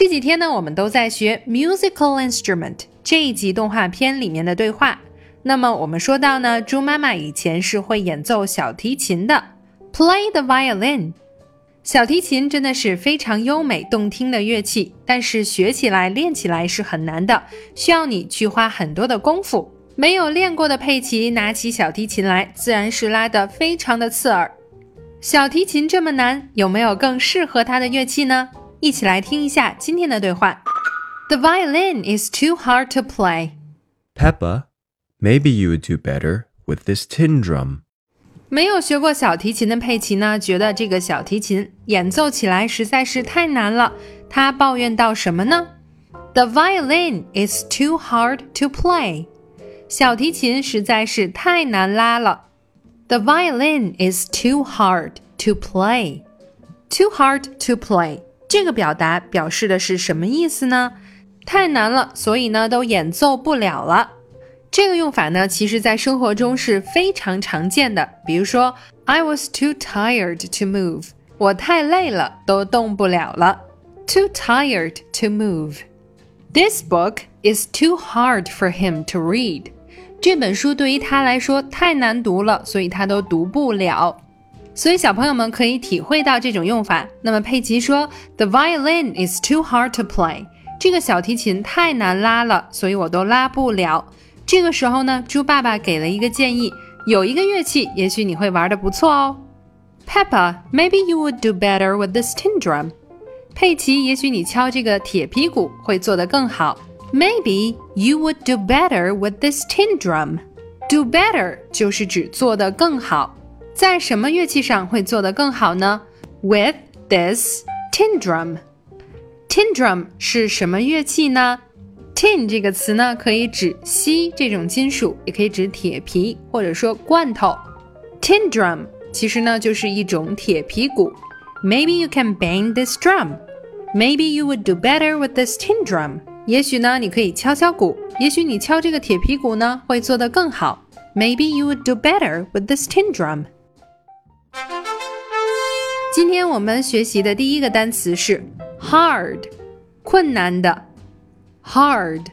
这几天呢，我们都在学 musical instrument 这一集动画片里面的对话。那么我们说到呢，猪妈妈以前是会演奏小提琴的，play the violin。小提琴真的是非常优美动听的乐器，但是学起来、练起来是很难的，需要你去花很多的功夫。没有练过的佩奇拿起小提琴来，自然是拉得非常的刺耳。小提琴这么难，有没有更适合它的乐器呢？一起来听一下今天的对话。The violin is too hard to play. Peppa, maybe you would do better with this tin drum. 没有学过小提琴的佩奇呢，觉得这个小提琴演奏起来实在是太难了。他抱怨到什么呢？The violin is too hard to play. 小提琴实在是太难拉了。The violin is too hard to play. Too hard to play 这个表达表示的是什么意思呢？太难了，所以呢都演奏不了了。这个用法呢，其实在生活中是非常常见的。比如说，I was too tired to move，我太累了，都动不了了。Too tired to move. This book is too hard for him to read. 这本书对于他来说太难读了，所以他都读不了。所以小朋友们可以体会到这种用法。那么佩奇说：“The violin is too hard to play。”这个小提琴太难拉了，所以我都拉不了。这个时候呢，猪爸爸给了一个建议，有一个乐器，也许你会玩的不错哦。Peppa, maybe you would do better with this tin drum. 佩奇，也许你敲这个铁皮鼓会做得更好。Maybe you would do better with this tin drum. Do better 就是指做得更好，在什么乐器上会做得更好呢？With this tin drum. Tin drum 是什么乐器呢？Tin 这个词呢，可以指锡这种金属，也可以指铁皮或者说罐头。Tin drum 其实呢就是一种铁皮鼓。Maybe you can bang this drum. Maybe you would do better with this tin drum. 也许呢，你可以敲敲鼓，也许你敲这个铁皮鼓呢会做得更好。Maybe you would do better with this tin drum. 今天我们学习的第一个单词是 hard，困难的。hard,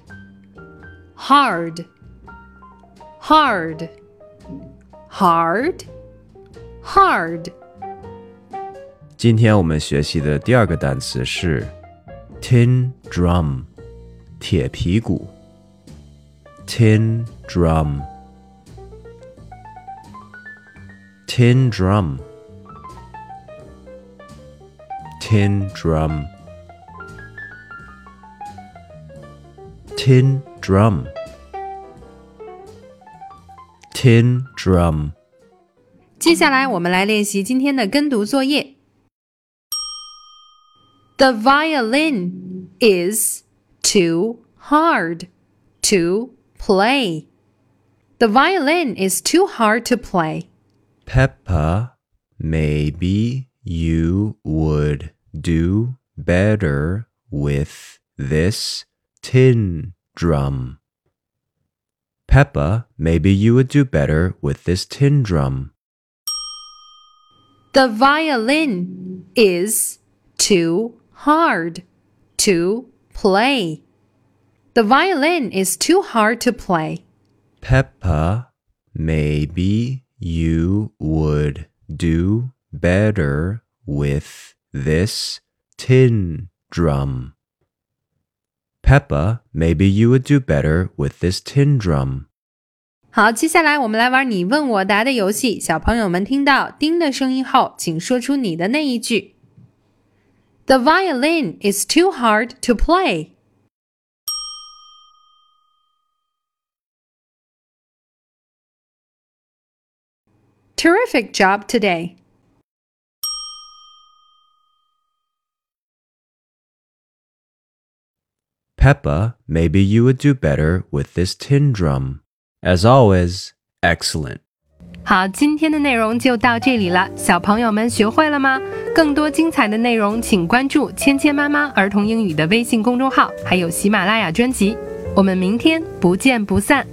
hard, hard, hard, hard. 今天我们学习的第二个单词是 tin drum，铁皮鼓。tin drum。tin drum。 tin drum。tin drum。tin drum。接下来我们来练习今天的跟读作业。The violin is too hard to play. The violin is too hard to play. Peppa, maybe you would do better with this tin drum. Peppa, maybe you would do better with this tin drum. The violin is too hard to play. The violin is too hard to play. Peppa, maybe you would do better with this tin drum. Peppa, maybe you would do better with this tin drum. 好，接下来我们来玩你问我答的游戏。小朋友们听到“叮”的声音后，请说出你的那一句。The violin is too hard to play. Terrific job today. Peppa, maybe you would do better with this tin drum. As always, excellent. 好，今天的内容就到这里了，小朋友们学会了吗？更多精彩的内容，请关注“芊芊妈妈儿童英语”的微信公众号，还有喜马拉雅专辑。我们明天不见不散。